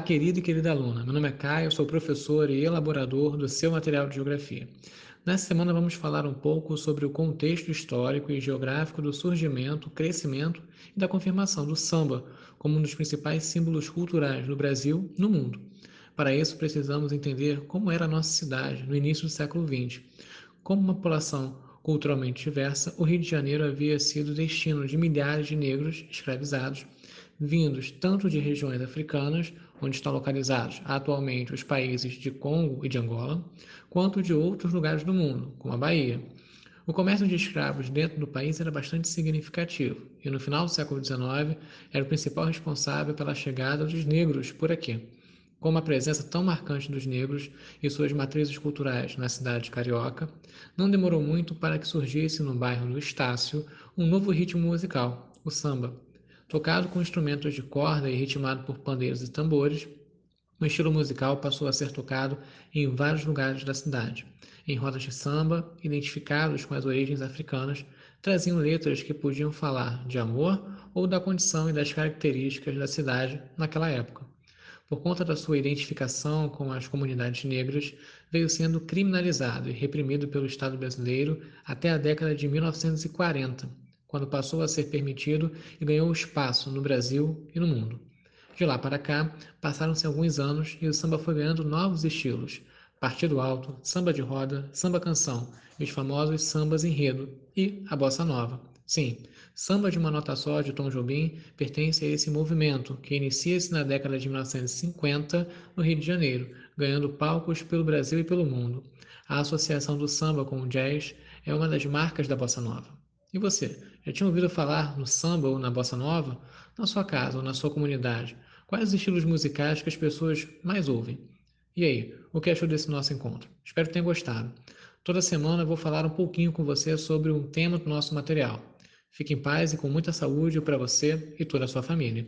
Olá, querido e querida aluna. Meu nome é Caio, sou professor e elaborador do seu material de geografia. Nessa semana vamos falar um pouco sobre o contexto histórico e geográfico do surgimento, crescimento e da confirmação do samba como um dos principais símbolos culturais no Brasil no mundo. Para isso, precisamos entender como era a nossa cidade no início do século XX. Como uma população culturalmente diversa, o Rio de Janeiro havia sido destino de milhares de negros escravizados, vindos tanto de regiões africanas, onde estão localizados atualmente os países de Congo e de Angola, quanto de outros lugares do mundo, como a Bahia. O comércio de escravos dentro do país era bastante significativo e, no final do século XIX, era o principal responsável pela chegada dos negros por aqui. Com uma presença tão marcante dos negros e suas matrizes culturais na cidade carioca, não demorou muito para que surgisse no bairro do Estácio um novo ritmo musical, o samba. Tocado com instrumentos de corda e ritmado por pandeiros e tambores, o estilo musical passou a ser tocado em vários lugares da cidade. Em rodas de samba, identificados com as origens africanas, traziam letras que podiam falar de amor ou da condição e das características da cidade naquela época por conta da sua identificação com as comunidades negras, veio sendo criminalizado e reprimido pelo Estado brasileiro até a década de 1940, quando passou a ser permitido e ganhou espaço no Brasil e no mundo. De lá para cá, passaram-se alguns anos e o samba foi ganhando novos estilos, partido alto, samba de roda, samba canção os famosos sambas enredo e a bossa nova. Sim, Samba de uma Nota Só de Tom Jobim pertence a esse movimento, que inicia-se na década de 1950 no Rio de Janeiro, ganhando palcos pelo Brasil e pelo mundo. A associação do samba com o jazz é uma das marcas da bossa nova. E você, já tinha ouvido falar no samba ou na bossa nova? Na sua casa ou na sua comunidade? Quais os estilos musicais que as pessoas mais ouvem? E aí, o que achou desse nosso encontro? Espero que tenha gostado. Toda semana eu vou falar um pouquinho com você sobre um tema do nosso material. Fique em paz e com muita saúde para você e toda a sua família.